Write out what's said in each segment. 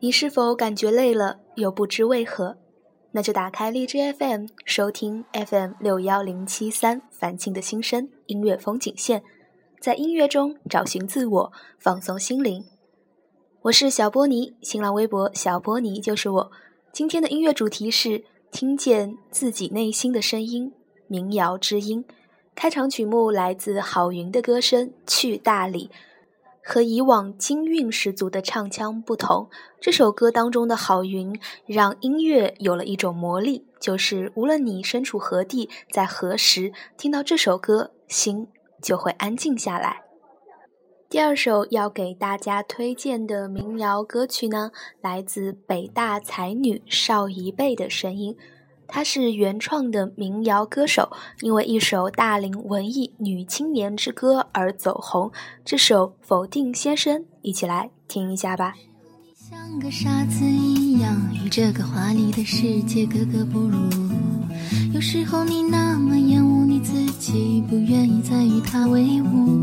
你是否感觉累了，又不知为何？那就打开荔枝 FM，收听 FM 六幺零七三樊庆的心声音乐风景线，在音乐中找寻自我，放松心灵。我是小波尼，新浪微博小波尼就是我。今天的音乐主题是听见自己内心的声音，民谣之音。开场曲目来自郝云的歌声《去大理》。和以往金韵十足的唱腔不同，这首歌当中的郝云让音乐有了一种魔力，就是无论你身处何地，在何时听到这首歌，心就会安静下来。第二首要给大家推荐的民谣歌曲呢，来自北大才女邵夷贝的声音。她是原创的民谣歌手，因为一首大龄文艺女青年之歌而走红。这首《否定先生》，一起来听一下吧。像个傻子一样，与这个华丽的世界格格不入。有时候你那么厌恶你自己，不愿意再与他为伍。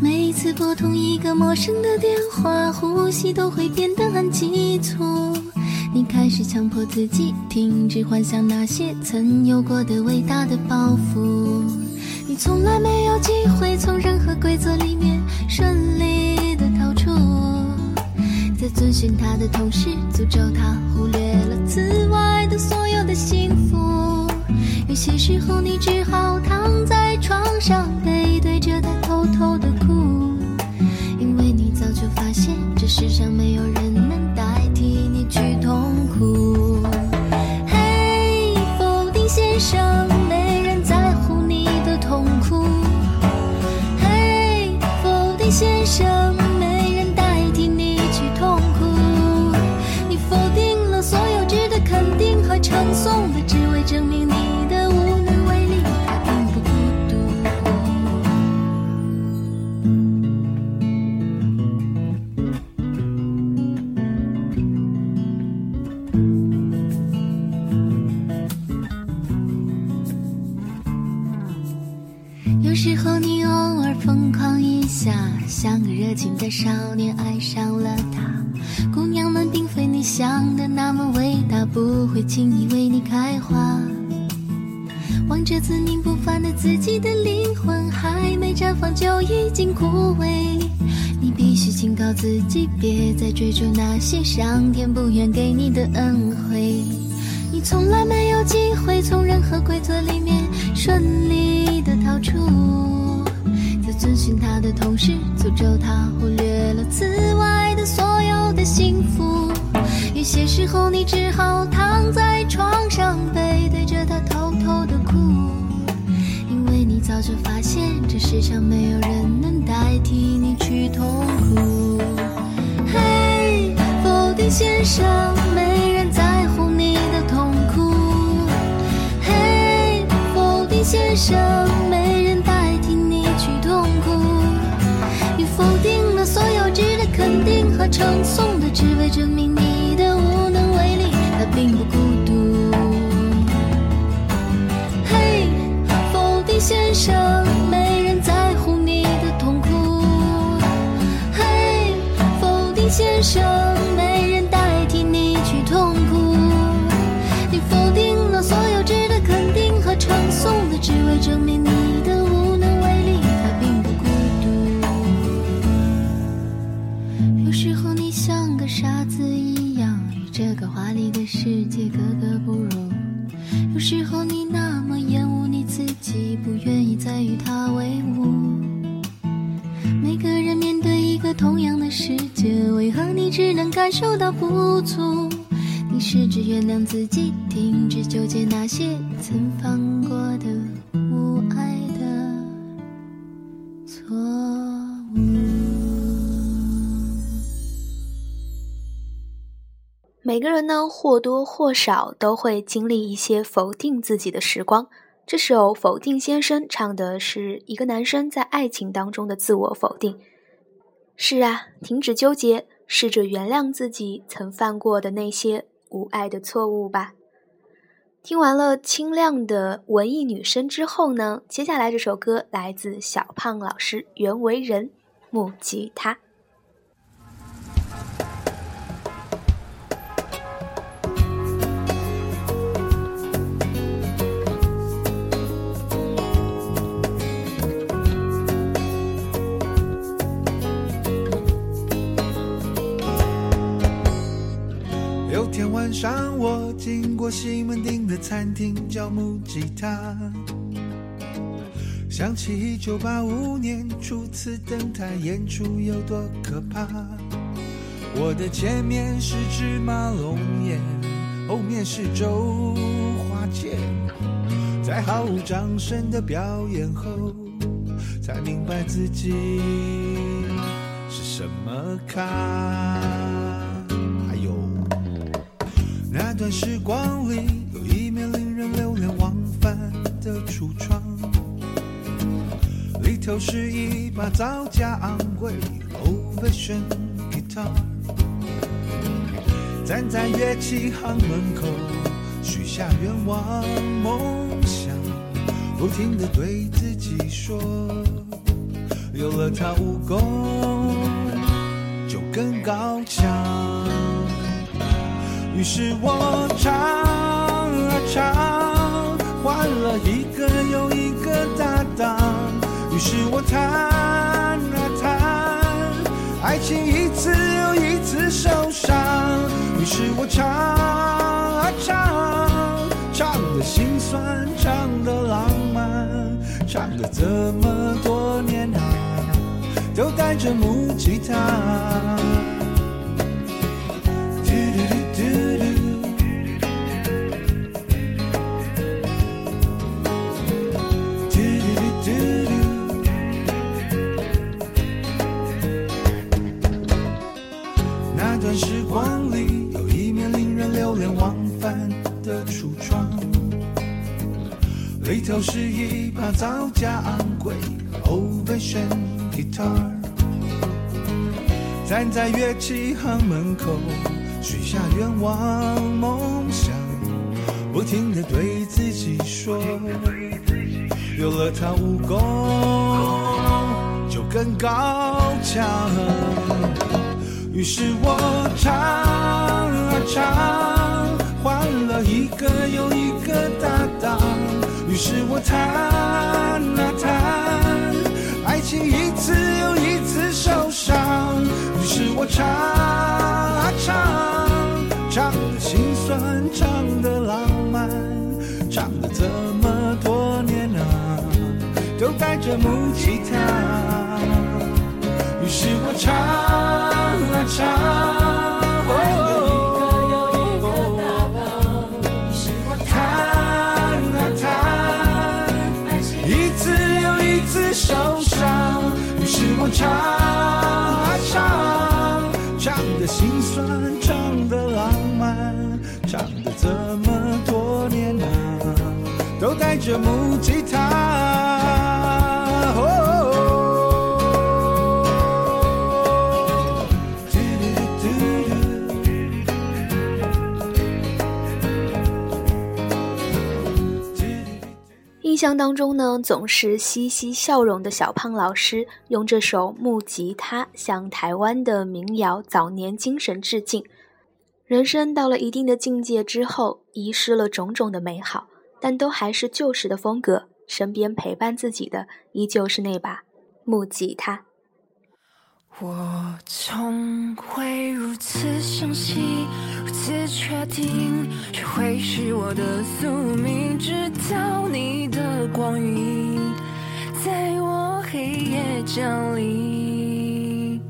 每一次拨通一个陌生的电话，呼吸都会变得很急促。你开始强迫自己停止幻想那些曾有过的伟大的抱负。你从来没有机会从任何规则里面顺利的逃出，在遵循他的同时，诅咒他忽略了此外的所有的幸福。有些时候，你只好躺在床上，背对着他偷偷的哭，因为你早。就发现这世上没有人先生，枯萎。你必须警告自己，别再追逐那些上天不愿给你的恩惠。你从来没有机会从任何规则里面顺利的逃出。在遵循他的同时，诅咒他忽略了此外的所有的幸福。有些时候，你只好躺在床上，背对却发现，这世上没有人能代替你去痛苦。嘿，否定先生，没人在乎你的痛苦。嘿，否定先生，没人代替你去痛苦。你否定了所有值得。肯定和称颂的，只为证明你的无能为力。他并不孤先生，没人在乎你的痛苦。嘿，否定先生，没受到不足？你试着原谅自己，停止纠结那些曾犯过的无爱的错误。每个人呢，或多或少都会经历一些否定自己的时光。这首《否定先生》唱的是一个男生在爱情当中的自我否定。是啊，停止纠结，试着原谅自己曾犯过的那些无爱的错误吧。听完了清亮的文艺女声之后呢，接下来这首歌来自小胖老师袁惟仁，木吉他。上我经过西门町的餐厅，叫木吉他，想起一九八五年初次登台演出有多可怕。我的前面是芝麻龙眼，后面是周华健，在毫无掌声的表演后，才明白自己是什么咖。那段时光里，有一面令人流连忘返的橱窗，里头是一把造价昂贵的 Ovation guitar。站在乐器行门口，许下愿望梦想，不停地对自己说，有了它武功就更高强。于是我唱啊唱，换了一个又一个搭档。于是我弹啊弹，爱情一次又一次受伤。于是我唱啊唱，唱的心酸，唱的浪漫，唱了这么多年啊，都带着木吉他。那段时光里，有一面令人流连忘返的橱窗，里头是一把造价昂贵的 Overton Guitar。站在乐器行门口，许下愿望梦想，不停地对自己说，有了它武功就更高强。于是我唱啊唱，换了一个又一个搭档。于是我弹啊弹，爱情一次又一次受伤。于是我唱啊唱，唱的心酸，唱的浪漫，唱了这么多年啊，都带着木吉他。于是我唱啊唱一个又一个他们于是我看啊看一次又一次受伤于是我唱啊唱唱得心酸唱得浪漫唱得这么多年啊都带着目象当中呢，总是嘻嘻笑容的小胖老师，用这首木吉他向台湾的民谣早年精神致敬。人生到了一定的境界之后，遗失了种种的美好，但都还是旧时的风格。身边陪伴自己的，依旧是那把木吉他。我从未如此相信，如此确定，这会是我的宿命。直到你的光晕在我黑夜降临，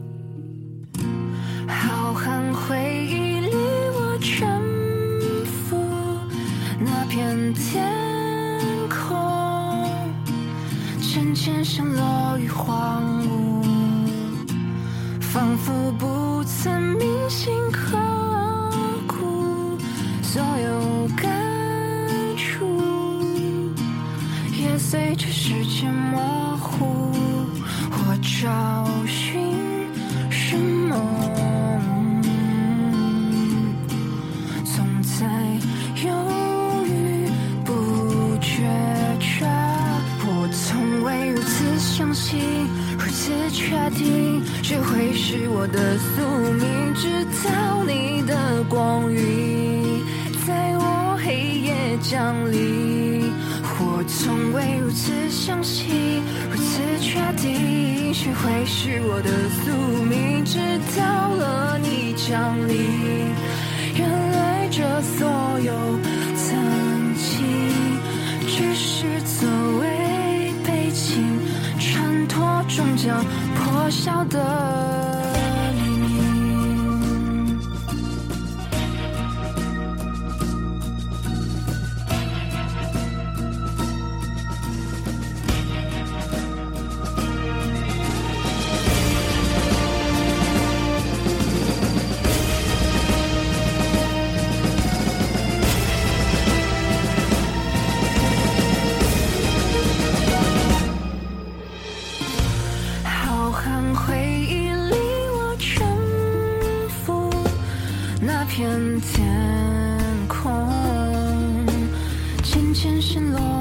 浩瀚回忆里我沉浮那片天空，渐渐像落于荒。仿佛不曾铭心刻骨，所有感触也随着时间模糊。我找寻什么？总在犹豫不决着，我从未如此相信。如此确定，谁会是我的宿命。直到你的光晕在我黑夜降临，我从未如此相信，如此确定，谁会是我的宿命。直到了你降临，原来这所有曾经只是作终将破晓的。ocean, Lord.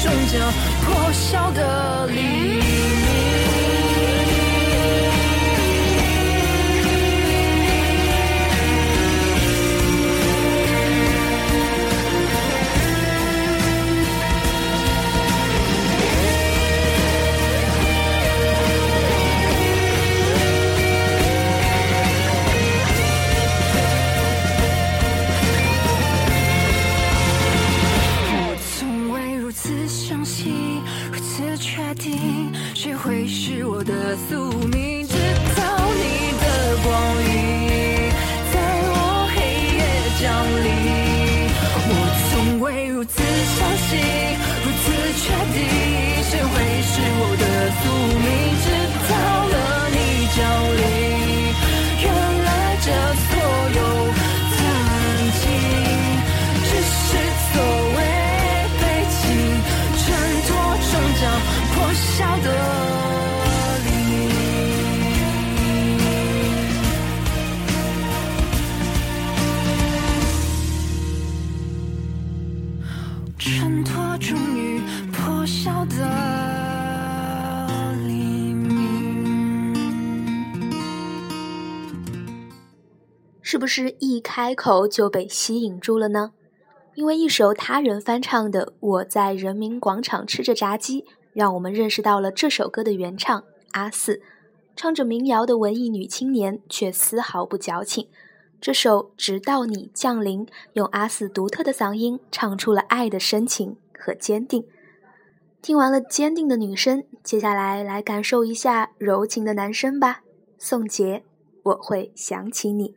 终将破晓的黎明。晓得黎明。衬托终于破晓的是不是一开口就被吸引住了呢？因为一首他人翻唱的《我在人民广场吃着炸鸡》，让我们认识到了这首歌的原唱阿四。唱着民谣的文艺女青年，却丝毫不矫情。这首《直到你降临》，用阿四独特的嗓音唱出了爱的深情和坚定。听完了坚定的女声，接下来来感受一下柔情的男声吧。宋杰，我会想起你。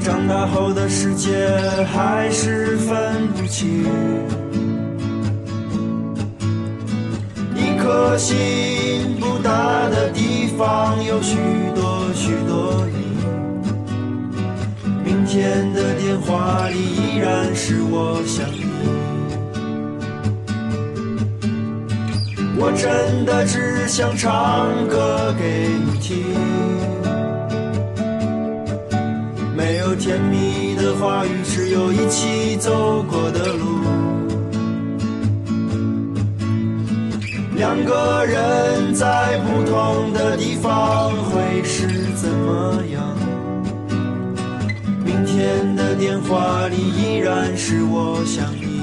长大后的世界还是分不清。一颗心不大的地方有许多许多你，明天的电话里依然是我想你。我真的只想唱歌给你听，甜蜜的话语，只有一起走过的路。两个人在不同的地方会是怎么样？明天的电话里依然是我想你。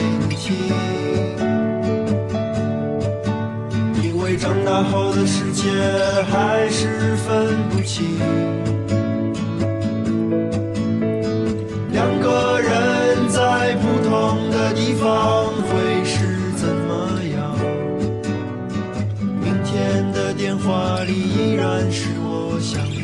大后的世界还是分不清，两个人在不同的地方会是怎么样？明天的电话里依然是我想你。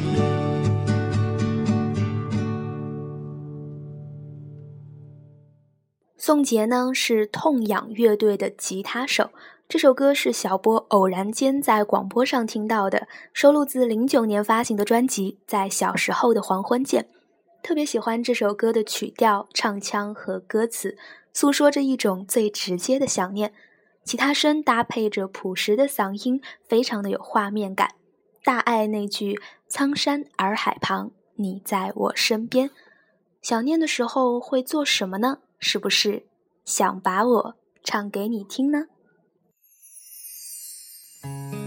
宋杰呢，是痛仰乐队的吉他手。这首歌是小波偶然间在广播上听到的，收录自零九年发行的专辑《在小时候的黄昏见》。特别喜欢这首歌的曲调、唱腔和歌词，诉说着一种最直接的想念。吉他声搭配着朴实的嗓音，非常的有画面感。大爱那句“苍山洱海旁，你在我身边”。想念的时候会做什么呢？是不是想把我唱给你听呢？Thank you.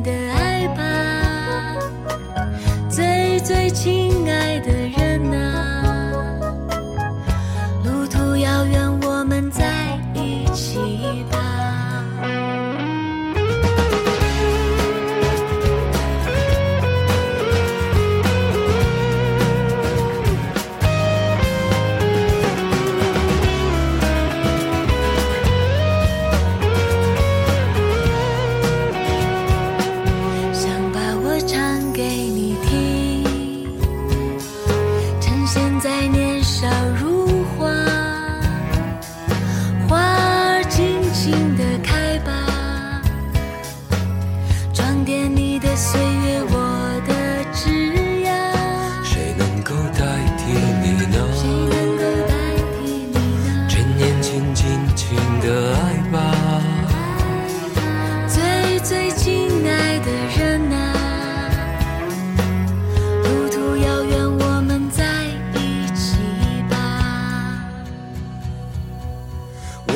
最亲爱的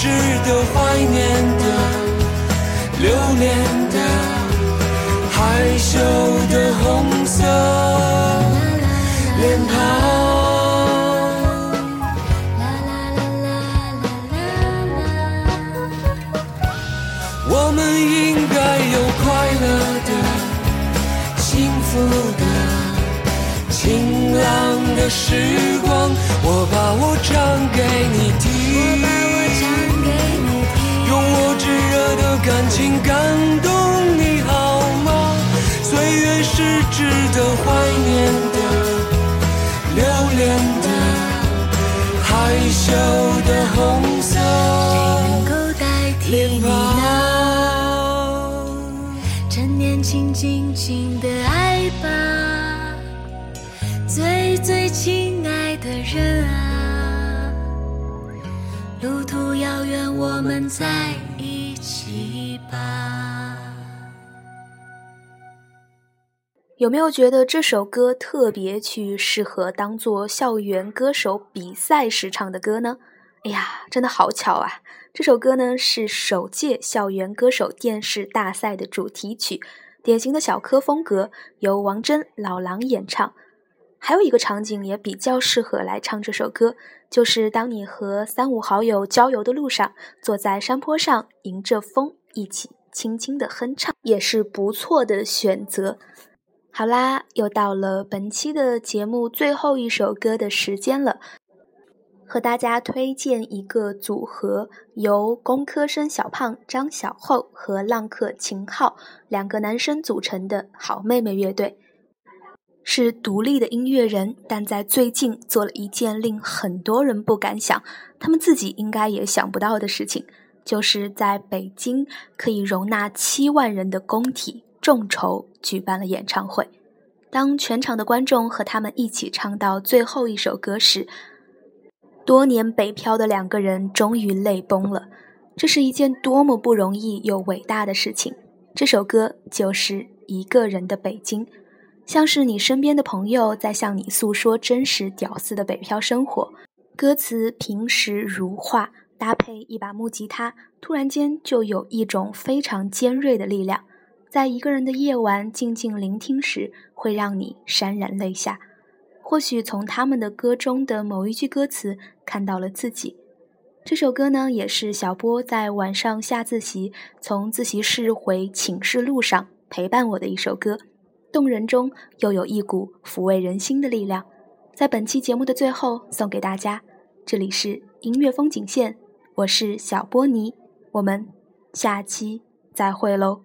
值得怀念的、留恋的、害羞的红色脸庞。我们应该有快乐的、幸福的、晴朗的时光。我把我唱给你听，感情感动你好吗？岁月是值得怀念的、留恋的、害羞的红色脸庞。轻尽情的爱吧，最最亲爱的人啊，路途遥远，我们在。有没有觉得这首歌特别去适合当做校园歌手比赛时唱的歌呢？哎呀，真的好巧啊！这首歌呢是首届校园歌手电视大赛的主题曲，典型的小柯风格，由王铮、老狼演唱。还有一个场景也比较适合来唱这首歌，就是当你和三五好友郊游的路上，坐在山坡上，迎着风一起轻轻的哼唱，也是不错的选择。好啦，又到了本期的节目最后一首歌的时间了，和大家推荐一个组合，由工科生小胖张小厚和浪客秦昊两个男生组成的好妹妹乐队，是独立的音乐人，但在最近做了一件令很多人不敢想，他们自己应该也想不到的事情，就是在北京可以容纳七万人的工体。众筹举办了演唱会，当全场的观众和他们一起唱到最后一首歌时，多年北漂的两个人终于泪崩了。这是一件多么不容易又伟大的事情！这首歌就是《一个人的北京》，像是你身边的朋友在向你诉说真实屌丝的北漂生活。歌词平实如画，搭配一把木吉他，突然间就有一种非常尖锐的力量。在一个人的夜晚静静聆听时，会让你潸然泪下。或许从他们的歌中的某一句歌词看到了自己。这首歌呢，也是小波在晚上下自习从自习室回寝室路上陪伴我的一首歌，动人中又有一股抚慰人心的力量。在本期节目的最后送给大家。这里是音乐风景线，我是小波尼，我们下期再会喽。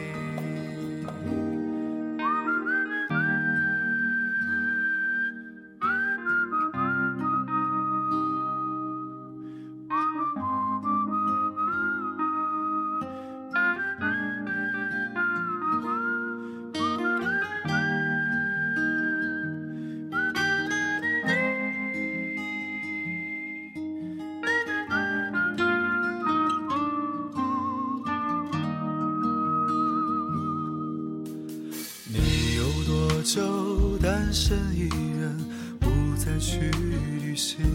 身一人，不再去旅行。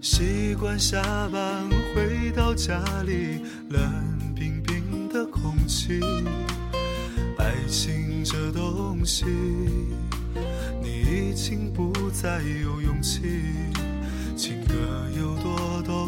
习惯下班回到家里，冷冰冰的空气。爱情这东西，你已经不再有勇气。情歌有多动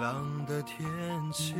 冷的天气。